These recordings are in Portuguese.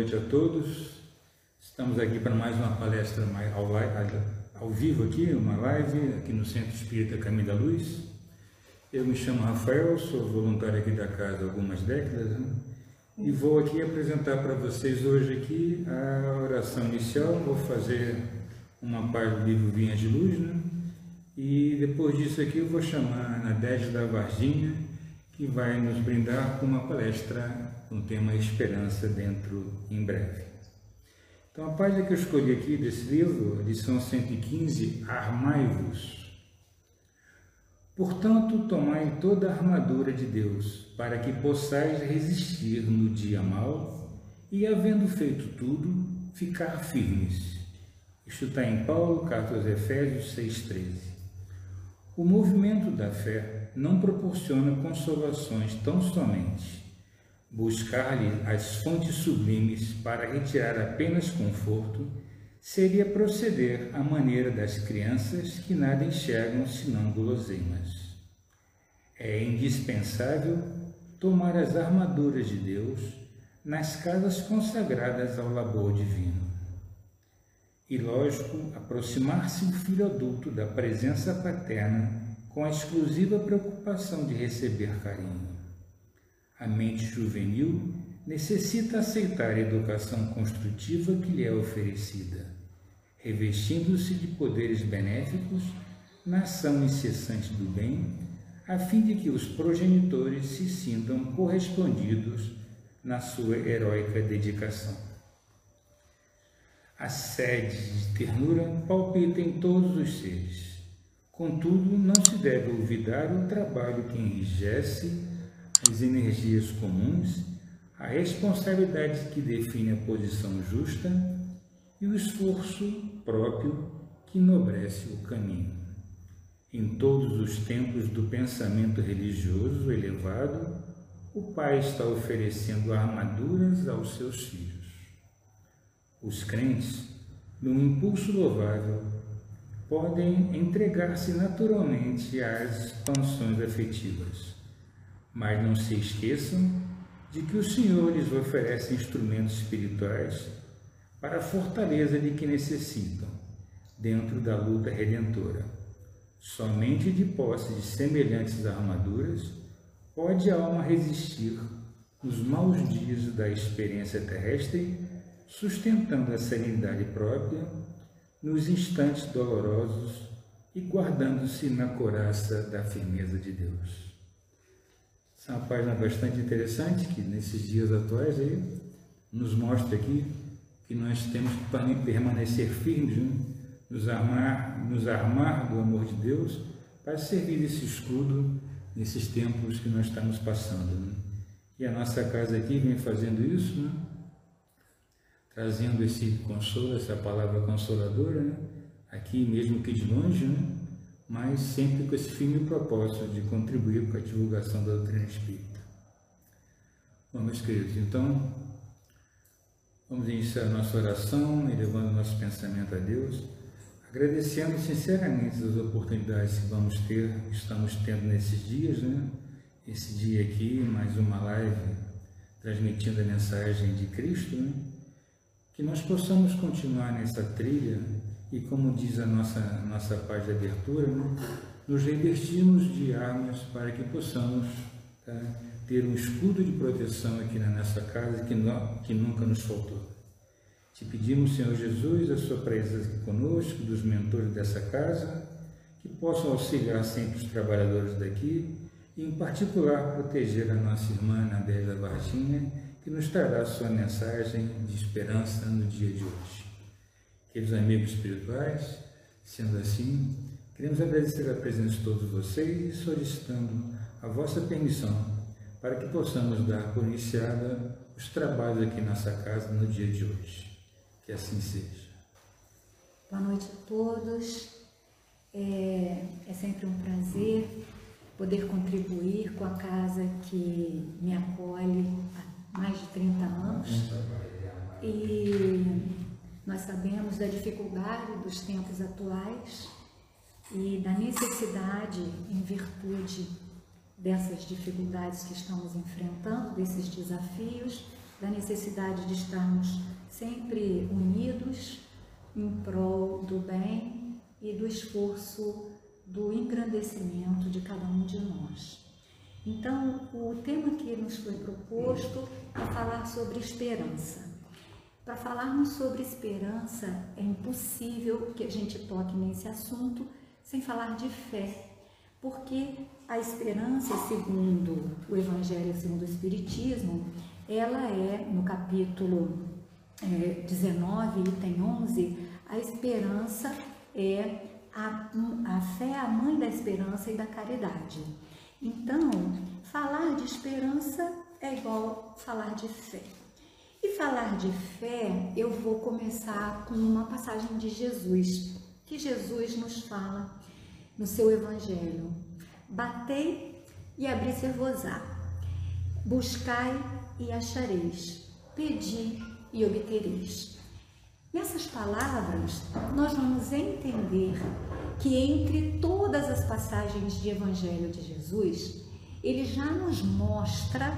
Noite a todos. Estamos aqui para mais uma palestra ao, ao vivo aqui, uma live aqui no Centro Espírita Caminho da Luz. Eu me chamo Rafael, sou voluntário aqui da casa há algumas décadas né? e vou aqui apresentar para vocês hoje aqui a oração inicial. Vou fazer uma parte do livro Vinhas de Luz, né? E depois disso aqui eu vou chamar a Nadege da Varginha, que vai nos brindar com uma palestra com o tema Esperança dentro em breve. Então a página que eu escolhi aqui desse livro, lição 115, Armai-vos. Portanto, tomai toda a armadura de Deus, para que possais resistir no dia mau e, havendo feito tudo, ficar firmes. Isto está em Paulo, carta aos Efésios 6,13. O movimento da fé não proporciona consolações tão somente. Buscar-lhe as fontes sublimes para retirar apenas conforto seria proceder à maneira das crianças que nada enxergam senão guloseimas. É indispensável tomar as armaduras de Deus nas casas consagradas ao labor divino e, lógico, aproximar-se o filho adulto da presença paterna com a exclusiva preocupação de receber carinho. A mente juvenil necessita aceitar a educação construtiva que lhe é oferecida, revestindo-se de poderes benéficos na ação incessante do bem, a fim de que os progenitores se sintam correspondidos na sua heróica dedicação. A sede de ternura palpita em todos os seres. Contudo, não se deve olvidar o trabalho que enrijece as energias comuns, a responsabilidade que define a posição justa e o esforço próprio que enobrece o caminho. Em todos os tempos do pensamento religioso elevado, o Pai está oferecendo armaduras aos seus filhos. Os crentes, num impulso louvável, podem entregar-se naturalmente às expansões afetivas, mas não se esqueçam de que o Senhor lhes oferece instrumentos espirituais para a fortaleza de que necessitam, dentro da luta redentora. Somente de posse de semelhantes armaduras pode a alma resistir nos maus dias da experiência terrestre sustentando a serenidade própria nos instantes dolorosos e guardando-se na coraça da firmeza de Deus. Essa é uma página bastante interessante que nesses dias atuais aí nos mostra aqui que nós temos que permanecer firmes, né? nos, armar, nos armar do amor de Deus para servir esse escudo nesses tempos que nós estamos passando. Né? E a nossa casa aqui vem fazendo isso, né? Trazendo esse consolo, essa palavra consoladora, né? aqui mesmo que de longe, né? mas sempre com esse firme propósito de contribuir com a divulgação da doutrina espírita. Bom, meus queridos, então vamos iniciar nossa oração, elevando nosso pensamento a Deus, agradecendo sinceramente as oportunidades que vamos ter, estamos tendo nesses dias, né? Esse dia aqui, mais uma live transmitindo a mensagem de Cristo, né? Que nós possamos continuar nessa trilha e, como diz a nossa, nossa página de abertura, né, nos revestirmos de armas para que possamos tá, ter um escudo de proteção aqui na nossa casa que, que nunca nos faltou. Te pedimos, Senhor Jesus, a sua presença aqui conosco, dos mentores dessa casa, que possam auxiliar sempre os trabalhadores daqui e, em particular, proteger a nossa irmã Nadélia Varginha que nos trará sua mensagem de esperança no dia de hoje. Queridos amigos espirituais, sendo assim, queremos agradecer a presença de todos vocês e solicitando a vossa permissão para que possamos dar por iniciada os trabalhos aqui nessa casa no dia de hoje. Que assim seja. Boa noite a todos. É, é sempre um prazer poder contribuir com a casa que me acolhe mais de 30 anos. E nós sabemos da dificuldade dos tempos atuais e da necessidade, em virtude dessas dificuldades que estamos enfrentando, desses desafios, da necessidade de estarmos sempre unidos em prol do bem e do esforço do engrandecimento de cada um de nós. Então, o tema que nos foi proposto é falar sobre esperança. Para falarmos sobre esperança, é impossível que a gente toque nesse assunto sem falar de fé, porque a esperança, segundo o Evangelho, segundo o Espiritismo, ela é, no capítulo é, 19, item 11, a esperança é a, a fé é a mãe da esperança e da caridade. Então, falar de esperança é igual falar de fé. E falar de fé, eu vou começar com uma passagem de Jesus, que Jesus nos fala no seu Evangelho. Batei e abri-se-vos-á. Buscai e achareis. Pedi e obtereis. Nessas palavras, nós vamos entender que entre todas as passagens de Evangelho de Jesus, ele já nos mostra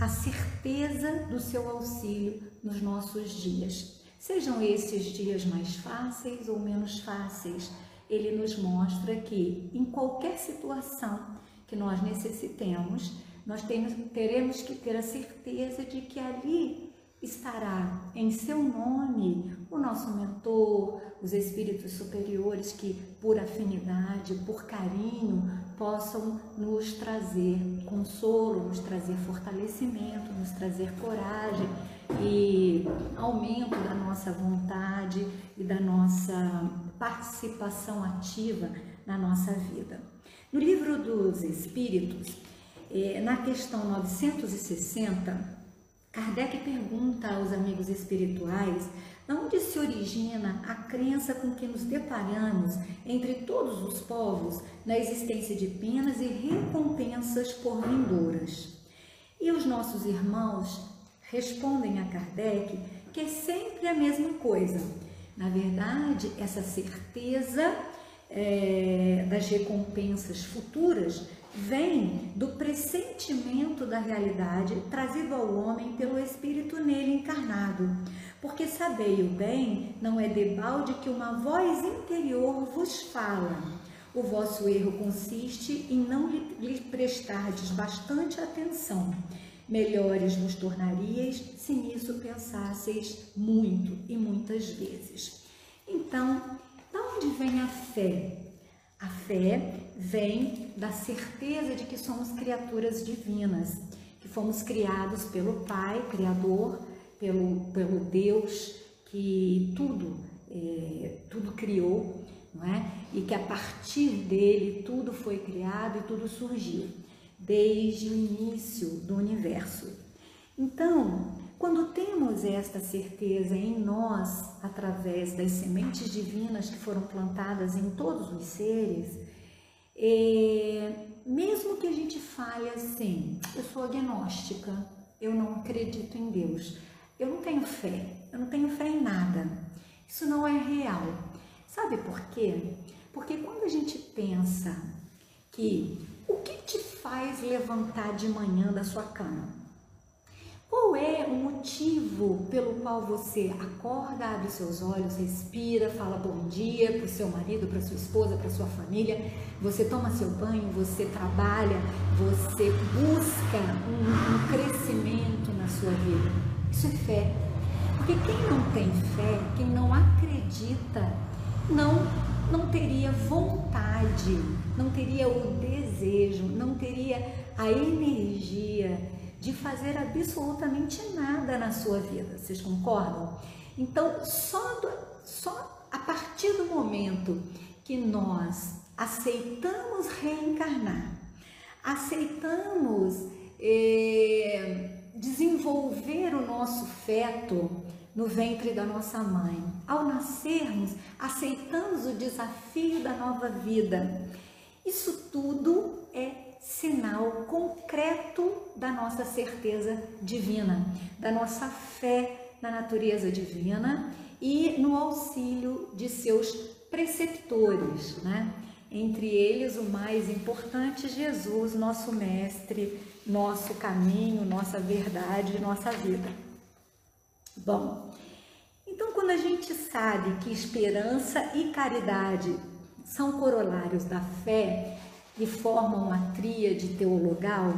a certeza do seu auxílio nos nossos dias. Sejam esses dias mais fáceis ou menos fáceis, ele nos mostra que em qualquer situação que nós necessitemos, nós teremos que ter a certeza de que ali estará em seu nome o nosso mentor, os espíritos superiores que, por afinidade, por carinho, possam nos trazer consolo, nos trazer fortalecimento, nos trazer coragem e aumento da nossa vontade e da nossa participação ativa na nossa vida. No livro dos Espíritos, eh, na questão 960, Kardec pergunta aos amigos espirituais de onde se origina a crença com que nos deparamos entre todos os povos na existência de penas e recompensas por vindouras. E os nossos irmãos respondem a Kardec que é sempre a mesma coisa. Na verdade, essa certeza é, das recompensas futuras vem do pressentimento da realidade trazido ao homem pelo Espírito nele encarnado. Porque sabei o bem, não é debalde que uma voz interior vos fala. O vosso erro consiste em não lhe prestardes bastante atenção. Melhores vos tornaríeis se nisso pensasseis muito e muitas vezes. Então, de onde vem a fé? A fé vem da certeza de que somos criaturas divinas, que fomos criados pelo Pai, Criador, pelo, pelo Deus que tudo, é, tudo criou, não é? E que a partir dele tudo foi criado e tudo surgiu, desde o início do universo. Então, quando temos esta certeza em nós, através das sementes divinas que foram plantadas em todos os seres, é, mesmo que a gente fale assim, eu sou agnóstica, eu não acredito em Deus, eu não tenho fé, eu não tenho fé em nada, isso não é real. Sabe por quê? Porque quando a gente pensa que o que te faz levantar de manhã da sua cama? Qual é o motivo pelo qual você acorda, abre seus olhos, respira, fala bom dia para o seu marido, para sua esposa, para sua família, você toma seu banho, você trabalha, você busca um, um crescimento na sua vida? Isso é fé. Porque quem não tem fé, quem não acredita, não não teria vontade, não teria o desejo, não teria a energia de fazer absolutamente nada na sua vida. Vocês concordam? Então, só, do, só a partir do momento que nós aceitamos reencarnar, aceitamos eh, desenvolver o nosso feto no ventre da nossa mãe. Ao nascermos, aceitamos o desafio da nova vida. Isso tudo é sinal concreto da nossa certeza divina, da nossa fé na natureza divina e no auxílio de seus preceptores, né? Entre eles, o mais importante, Jesus, nosso mestre, nosso caminho, nossa verdade, nossa vida. Bom, então quando a gente sabe que esperança e caridade são corolários da fé e formam uma tríade teologal,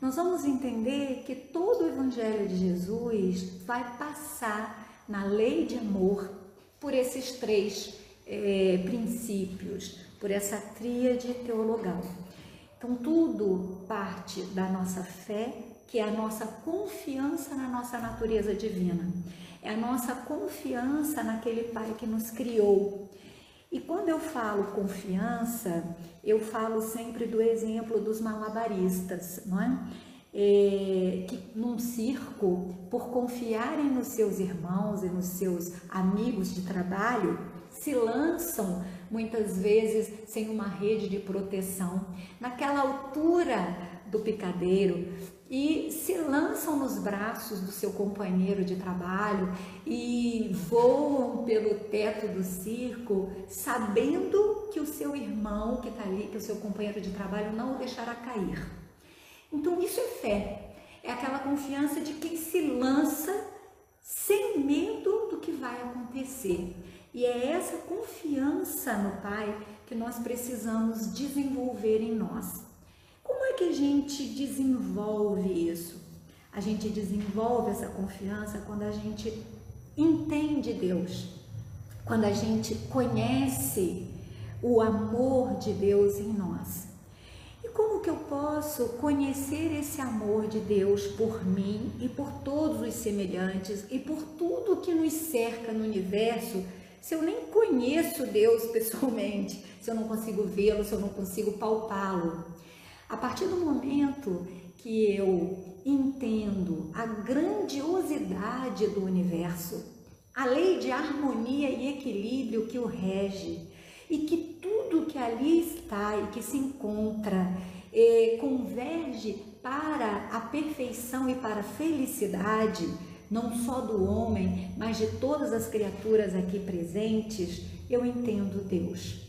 nós vamos entender que todo o Evangelho de Jesus vai passar na lei de amor por esses três é, princípios, por essa tríade teologal. Então, tudo parte da nossa fé, que é a nossa confiança na nossa natureza divina, é a nossa confiança naquele Pai que nos criou. E quando eu falo confiança, eu falo sempre do exemplo dos malabaristas, não é? É, que num circo, por confiarem nos seus irmãos e nos seus amigos de trabalho, se lançam muitas vezes sem uma rede de proteção, naquela altura do picadeiro e se lançam nos braços do seu companheiro de trabalho e voam pelo teto do circo, sabendo que o seu irmão que está ali, que o seu companheiro de trabalho não o deixará cair. Então isso é fé, é aquela confiança de quem se lança sem medo do que vai acontecer. E é essa confiança no Pai que nós precisamos desenvolver em nós. É que a gente desenvolve isso? A gente desenvolve essa confiança quando a gente entende Deus, quando a gente conhece o amor de Deus em nós. E como que eu posso conhecer esse amor de Deus por mim e por todos os semelhantes e por tudo que nos cerca no universo? se eu nem conheço Deus pessoalmente, se eu não consigo vê-lo, se eu não consigo palpá-lo. A partir do momento que eu entendo a grandiosidade do universo, a lei de harmonia e equilíbrio que o rege, e que tudo que ali está e que se encontra eh, converge para a perfeição e para a felicidade, não só do homem, mas de todas as criaturas aqui presentes, eu entendo Deus.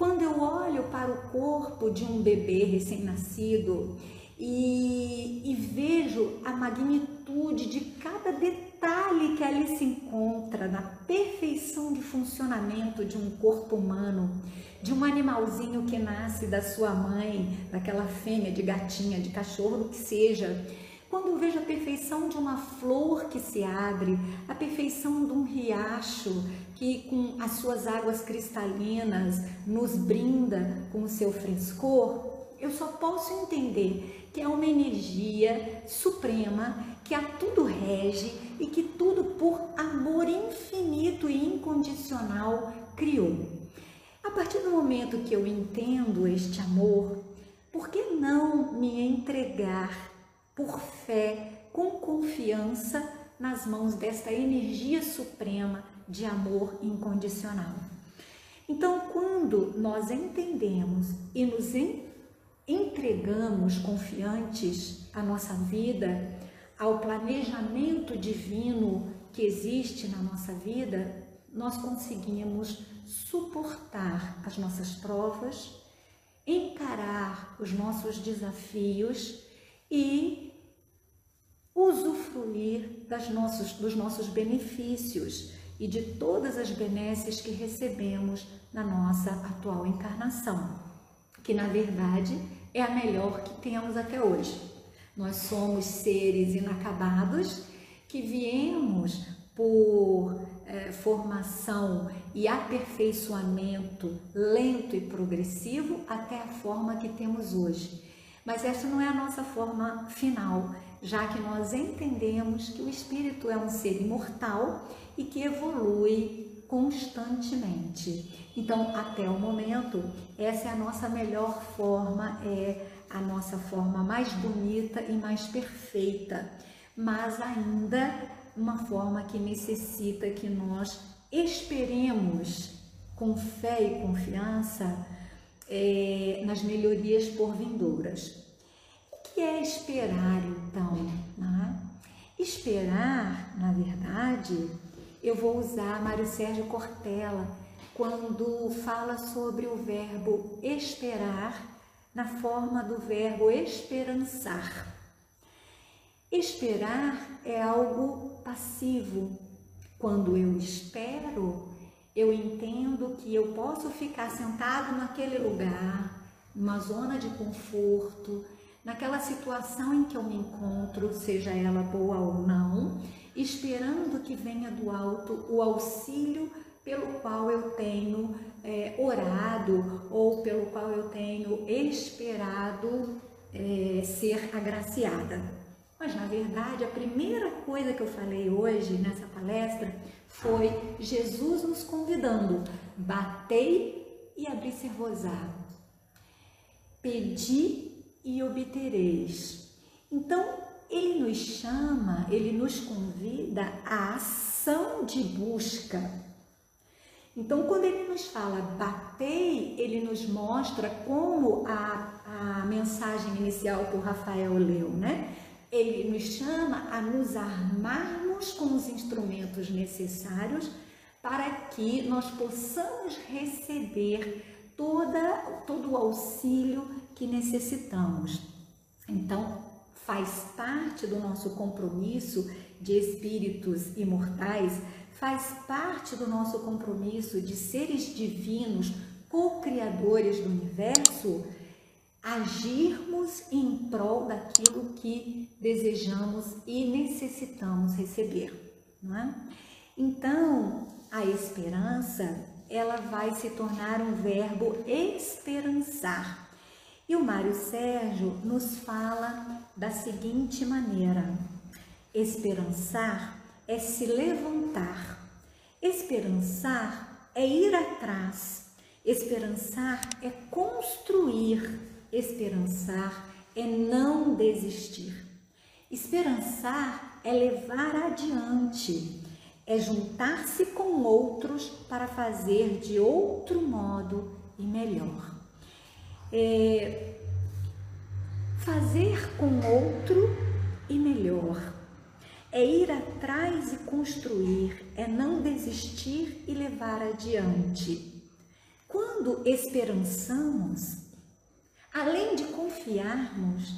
Quando eu olho para o corpo de um bebê recém-nascido e, e, vejo a magnitude de cada detalhe que ali se encontra na perfeição de funcionamento de um corpo humano, de um animalzinho que nasce da sua mãe, daquela fêmea de gatinha, de cachorro, do que seja, quando eu vejo a perfeição de uma flor que se abre, a perfeição de um riacho que com as suas águas cristalinas nos brinda com o seu frescor, eu só posso entender que é uma energia suprema que a tudo rege e que tudo por amor infinito e incondicional criou. A partir do momento que eu entendo este amor, por que não me entregar por fé, com confiança nas mãos desta energia suprema de amor incondicional. Então, quando nós entendemos e nos entregamos confiantes à nossa vida, ao planejamento divino que existe na nossa vida, nós conseguimos suportar as nossas provas, encarar os nossos desafios e usufruir das nossos, dos nossos benefícios e de todas as benesses que recebemos na nossa atual encarnação, que na verdade é a melhor que temos até hoje. Nós somos seres inacabados que viemos por é, formação e aperfeiçoamento lento e progressivo até a forma que temos hoje. Mas essa não é a nossa forma final, já que nós entendemos que o espírito é um ser imortal e que evolui constantemente. Então, até o momento, essa é a nossa melhor forma, é a nossa forma mais bonita e mais perfeita, mas ainda uma forma que necessita que nós esperemos com fé e confiança é, nas melhorias por vindouras que é esperar então? Né? Esperar, na verdade, eu vou usar Mário Sérgio Cortella quando fala sobre o verbo esperar na forma do verbo esperançar. Esperar é algo passivo, quando eu espero, eu entendo que eu posso ficar sentado naquele lugar, numa zona de conforto, naquela situação em que eu me encontro, seja ela boa ou não, esperando que venha do alto o auxílio pelo qual eu tenho é, orado ou pelo qual eu tenho esperado é, ser agraciada. Mas na verdade, a primeira coisa que eu falei hoje nessa palestra foi Jesus nos convidando: batei e abri-se-vos-á, pedi e obtereis. Então, ele nos chama, ele nos convida à ação de busca. Então, quando ele nos fala batei, ele nos mostra como a, a mensagem inicial que o Rafael leu, né? Ele nos chama a nos armarmos com os instrumentos necessários para que nós possamos receber toda, todo o auxílio que necessitamos. Então, faz parte do nosso compromisso de espíritos imortais, faz parte do nosso compromisso de seres divinos, co-criadores do universo, agirmos em prol daquilo que desejamos e necessitamos receber, não é? Então, a esperança, ela vai se tornar um verbo esperançar. E o Mário Sérgio nos fala da seguinte maneira: esperançar é se levantar, esperançar é ir atrás, esperançar é construir, Esperançar é não desistir. Esperançar é levar adiante, é juntar-se com outros para fazer de outro modo e melhor. É fazer com outro e melhor. É ir atrás e construir, é não desistir e levar adiante. Quando esperançamos, Além de confiarmos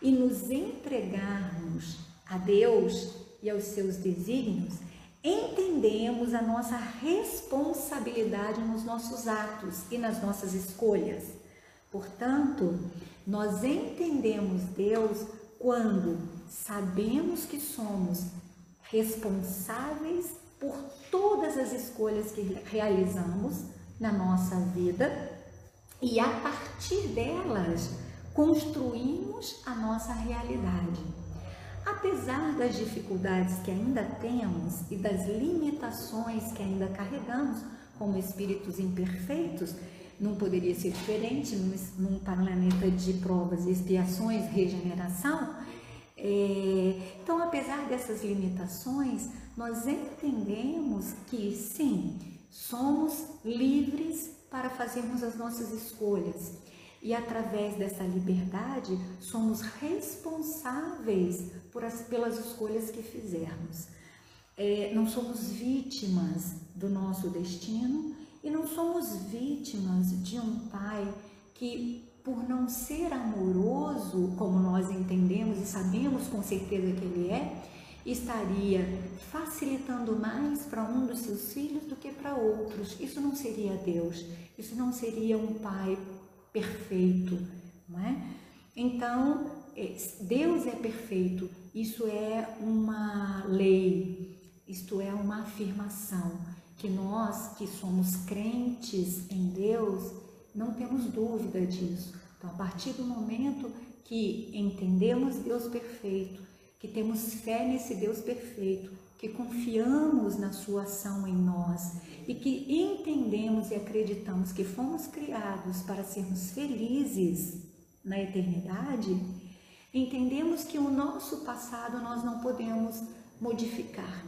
e nos entregarmos a Deus e aos seus desígnios, entendemos a nossa responsabilidade nos nossos atos e nas nossas escolhas. Portanto, nós entendemos Deus quando sabemos que somos responsáveis por todas as escolhas que realizamos na nossa vida e a partir delas construímos a nossa realidade. Apesar das dificuldades que ainda temos e das limitações que ainda carregamos como espíritos imperfeitos, não poderia ser diferente num, planeta de provas expiações, regeneração. É, então, apesar dessas limitações, nós entendemos que sim, somos livres para fazermos as nossas escolhas. E através dessa liberdade, somos responsáveis por as, pelas escolhas que fizermos. É, não somos vítimas do nosso destino e não somos vítimas de um pai que, por não ser amoroso, como nós entendemos e sabemos com certeza que ele é, estaria facilitando mais para um dos seus filhos do que para outros. Isso não seria Deus, isso não seria um pai perfeito, não é? Então, é, Deus é perfeito, isso é uma lei, isto é uma afirmação que nós que somos crentes em Deus não temos dúvida disso. Então, a partir do momento que entendemos Deus perfeito, que temos fé nesse Deus perfeito, que confiamos na sua ação em nós e que entendemos e acreditamos que fomos criados para sermos felizes na eternidade, entendemos que o nosso passado nós não podemos modificar.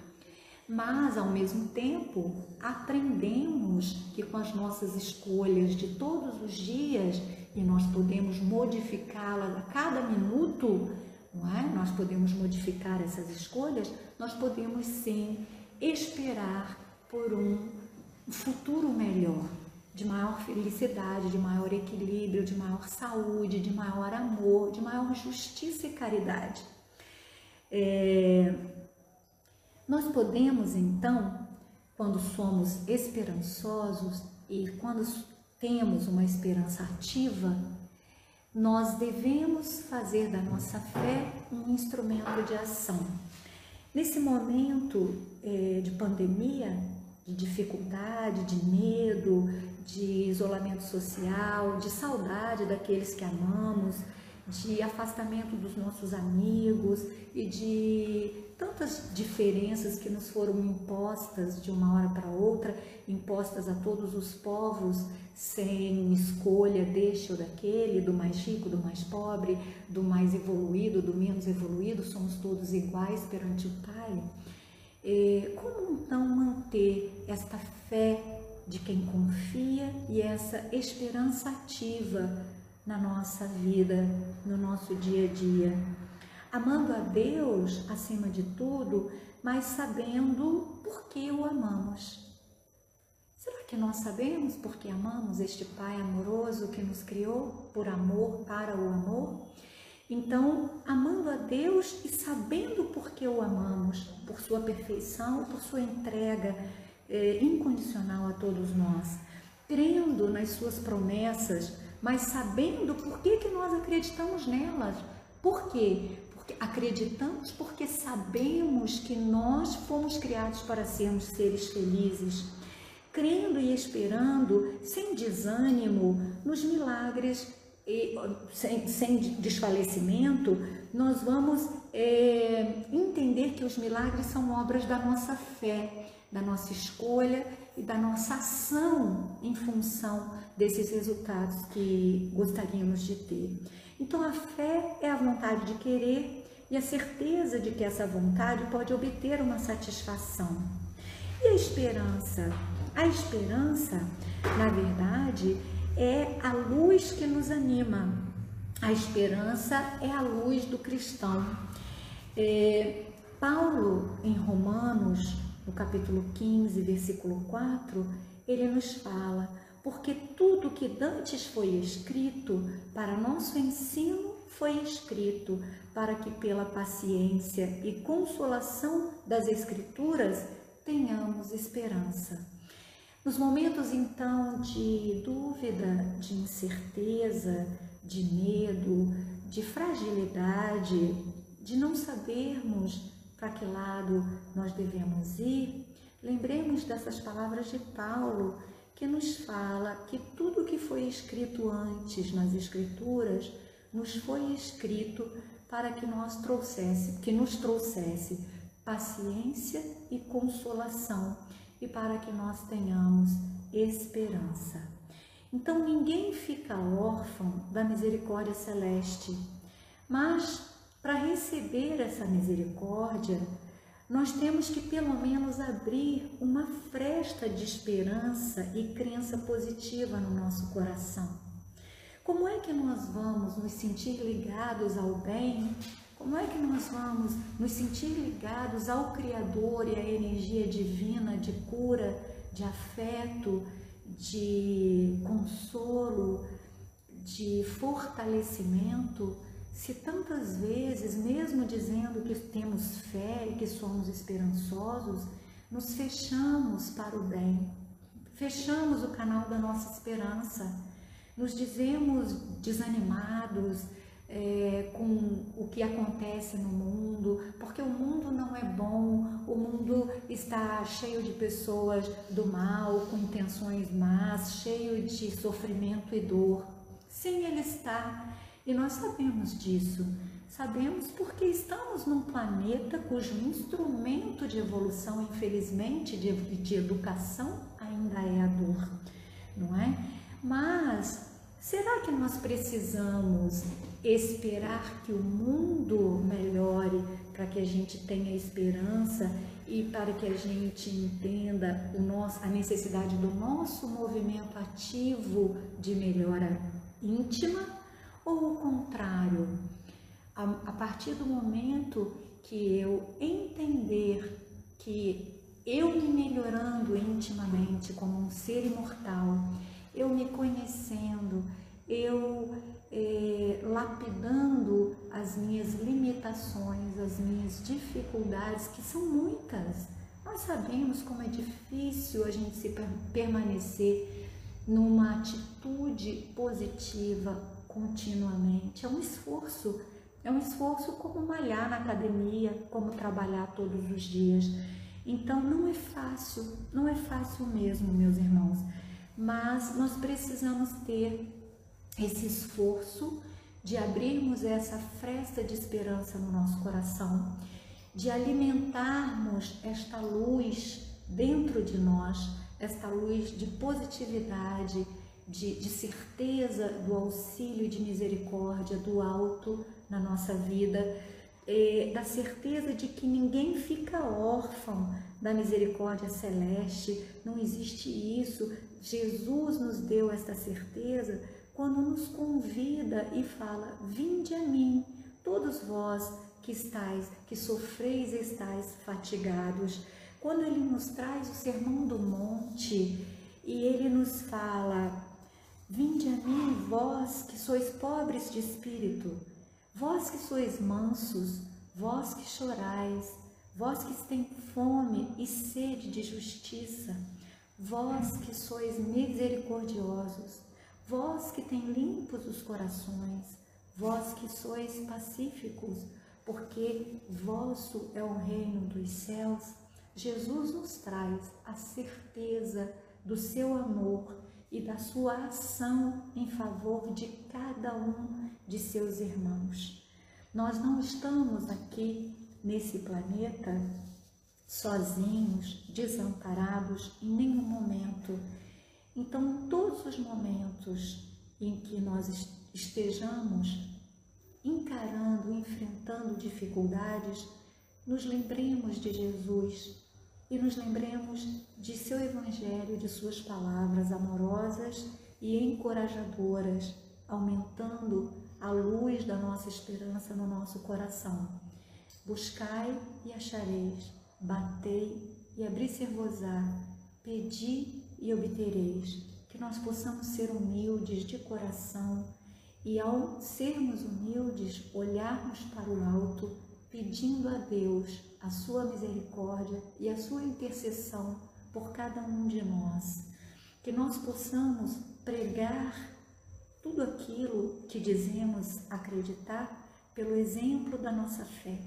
Mas, ao mesmo tempo, aprendemos que com as nossas escolhas de todos os dias, e nós podemos modificá-las a cada minuto, não é? Nós podemos modificar essas escolhas, nós podemos sim esperar por um futuro melhor, de maior felicidade, de maior equilíbrio, de maior saúde, de maior amor, de maior justiça e caridade. É... Nós podemos então, quando somos esperançosos e quando temos uma esperança ativa, nós devemos fazer da nossa fé um instrumento de ação. Nesse momento eh, de pandemia, de dificuldade, de medo, de isolamento social, de saudade daqueles que amamos, de afastamento dos nossos amigos e de tantas diferenças que nos foram impostas de uma hora para outra, impostas a todos os povos sem escolha deste ou daquele, do mais rico, do mais pobre, do mais evoluído, do menos evoluído, somos todos iguais perante o Pai. É, como então manter esta fé de quem confia e essa esperança ativa na nossa vida, no nosso dia a dia? Amando a Deus acima de tudo, mas sabendo por que o amamos. Será que nós sabemos por que amamos este Pai amoroso que nos criou por amor para o amor? Então, amando a Deus e sabendo por que o amamos, por sua perfeição, por sua entrega eh, incondicional a todos nós, crendo nas suas promessas, mas sabendo por que, que nós acreditamos nelas. Por quê? Porque acreditamos porque sabemos que nós fomos criados para sermos seres felizes, crendo e esperando, sem desânimo, nos milagres e, sem, sem desfalecimento, nós vamos é, entender que os milagres são obras da nossa fé, da nossa escolha e da nossa ação em função desses resultados que gostaríamos de ter. Então, a fé é a vontade de querer e a certeza de que essa vontade pode obter uma satisfação. E a esperança? A esperança, na verdade, é a luz que nos anima. A esperança é a luz do cristão. É, Paulo, em Romanos, no capítulo 15, versículo 4, ele nos fala: porque tudo que dantes foi escrito para nosso ensino foi escrito para que pela paciência e consolação das Escrituras tenhamos esperança. Nos momentos então de dúvida, de incerteza, de medo, de fragilidade, de não sabermos para que lado nós devemos ir, lembremos dessas palavras de Paulo, que nos fala que tudo que foi escrito antes nas Escrituras nos foi escrito para que nós trouxesse, que nos trouxesse paciência e consolação e para que nós tenhamos esperança. Então ninguém fica órfão da misericórdia celeste, mas para receber essa misericórdia, nós temos que pelo menos abrir uma fresta de esperança e crença positiva no nosso coração. Como é que nós vamos nos sentir ligados ao bem como é que nós vamos nos sentir ligados ao Criador e à energia divina de cura, de afeto, de consolo, de fortalecimento, se tantas vezes, mesmo dizendo que temos fé e que somos esperançosos, nos fechamos para o bem, fechamos o canal da nossa esperança, nos dizemos desanimados, é, com o que acontece no mundo, porque o mundo não é bom, o mundo está cheio de pessoas do mal, com intenções más, cheio de sofrimento e dor. Sim, ele está, e nós sabemos disso. Sabemos porque estamos num planeta cujo instrumento de evolução, infelizmente, de, de educação, ainda é a dor, não é? Mas será que nós precisamos esperar que o mundo melhore para que a gente tenha esperança e para que a gente entenda o nosso, a necessidade do nosso movimento ativo de melhora íntima ou o contrário? A, a partir do momento que eu entender que eu me melhorando intimamente como um ser imortal, eu me conhecendo, eu é, lapidando as minhas limitações, as minhas dificuldades, que são muitas. Nós sabemos como é difícil a gente se permanecer numa atitude positiva continuamente. É um esforço, é um esforço como malhar na academia, como trabalhar todos os dias. Então não é fácil, não é fácil mesmo, meus irmãos, mas nós precisamos ter esse esforço de abrirmos essa fresta de esperança no nosso coração, de alimentarmos esta luz dentro de nós, esta luz de positividade, de, de certeza do auxílio e de misericórdia do alto na nossa vida, é, da certeza de que ninguém fica órfão da misericórdia celeste, não existe isso. Jesus nos deu esta certeza quando nos convida e fala: Vinde a mim, todos vós que estáis, que sofreis e estáis fatigados. Quando ele nos traz o sermão do monte e ele nos fala: Vinde a mim, vós que sois pobres de espírito, vós que sois mansos, vós que chorais, vós que têm fome e sede de justiça, vós que sois misericordiosos, Vós que tem limpos os corações, vós que sois pacíficos, porque vosso é o reino dos céus, Jesus nos traz a certeza do seu amor e da sua ação em favor de cada um de seus irmãos. Nós não estamos aqui nesse planeta sozinhos, desamparados em nenhum momento então, todos os momentos em que nós estejamos encarando, enfrentando dificuldades, nos lembremos de Jesus e nos lembremos de seu Evangelho, de suas palavras amorosas e encorajadoras, aumentando a luz da nossa esperança no nosso coração. Buscai e achareis, batei e abri-se-vos-á, pedi e obtereis. Que nós possamos ser humildes de coração e, ao sermos humildes, olharmos para o alto, pedindo a Deus a sua misericórdia e a sua intercessão por cada um de nós. Que nós possamos pregar tudo aquilo que dizemos acreditar pelo exemplo da nossa fé.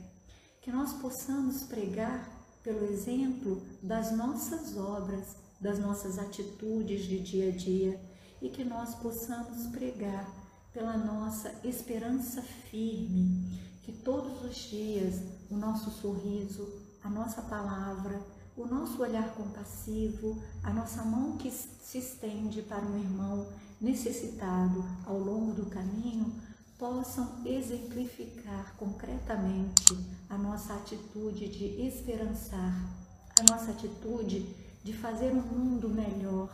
Que nós possamos pregar pelo exemplo das nossas obras das nossas atitudes de dia a dia e que nós possamos pregar pela nossa esperança firme, que todos os dias o nosso sorriso, a nossa palavra, o nosso olhar compassivo, a nossa mão que se estende para um irmão necessitado ao longo do caminho, possam exemplificar concretamente a nossa atitude de esperançar, a nossa atitude de fazer um mundo melhor,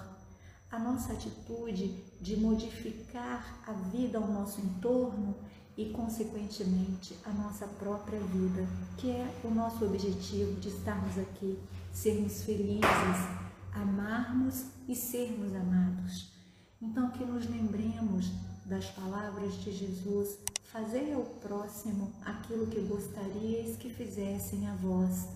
a nossa atitude de modificar a vida ao nosso entorno e, consequentemente, a nossa própria vida, que é o nosso objetivo de estarmos aqui, sermos felizes, amarmos e sermos amados. Então, que nos lembremos das palavras de Jesus: fazei ao próximo aquilo que gostarias que fizessem a vós,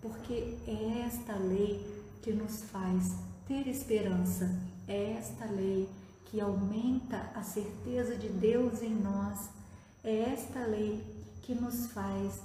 porque é esta lei que nos faz ter esperança. É esta lei que aumenta a certeza de Deus em nós. É esta lei que nos faz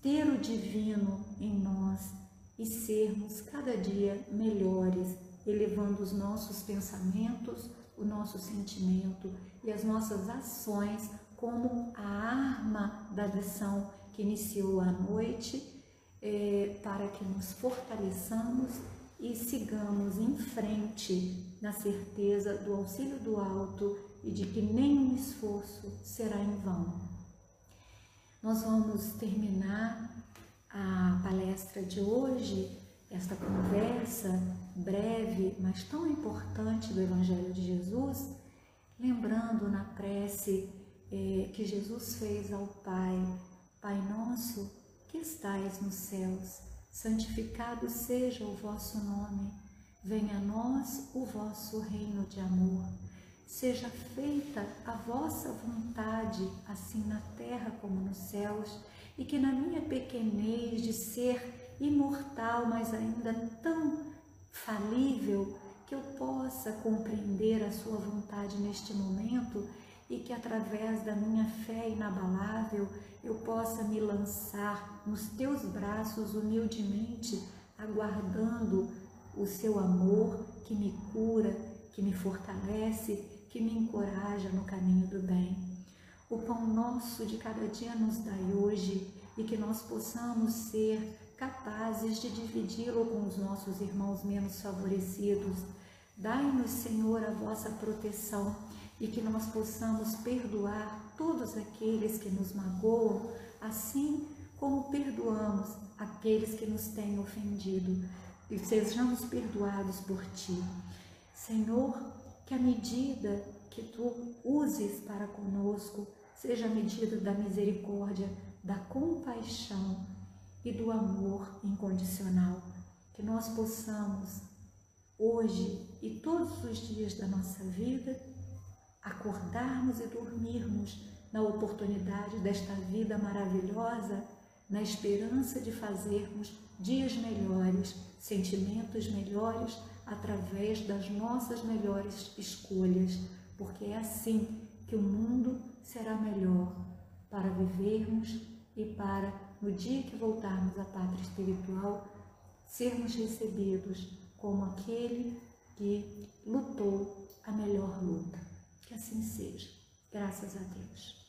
ter o divino em nós e sermos cada dia melhores, elevando os nossos pensamentos, o nosso sentimento e as nossas ações como a arma da lição que iniciou a noite, é, para que nos fortaleçamos e sigamos em frente na certeza do auxílio do alto e de que nenhum esforço será em vão. Nós vamos terminar a palestra de hoje, esta conversa breve, mas tão importante do Evangelho de Jesus, lembrando na prece eh, que Jesus fez ao Pai: Pai nosso que estais nos céus santificado seja o vosso nome, venha a nós o vosso reino de amor. Seja feita a vossa vontade, assim na terra como nos céus, e que na minha pequenez de ser imortal, mas ainda tão falível, que eu possa compreender a sua vontade neste momento e que através da minha fé inabalável eu possa me lançar nos teus braços humildemente, aguardando o seu amor que me cura, que me fortalece, que me encoraja no caminho do bem. O pão nosso de cada dia nos dai hoje e que nós possamos ser capazes de dividi-lo com os nossos irmãos menos favorecidos. Dai-nos, Senhor, a vossa proteção e que nós possamos perdoar todos aqueles que nos magoam, assim como perdoamos aqueles que nos têm ofendido e sejamos perdoados por ti. Senhor, que a medida que tu uses para conosco seja a medida da misericórdia, da compaixão e do amor incondicional. Que nós possamos, hoje e todos os dias da nossa vida, acordarmos e dormirmos na oportunidade desta vida maravilhosa, na esperança de fazermos dias melhores, sentimentos melhores através das nossas melhores escolhas, porque é assim que o mundo será melhor para vivermos e para, no dia que voltarmos à pátria espiritual, sermos recebidos como aquele que lutou a melhor luta. Que assim seja. Graças a Deus.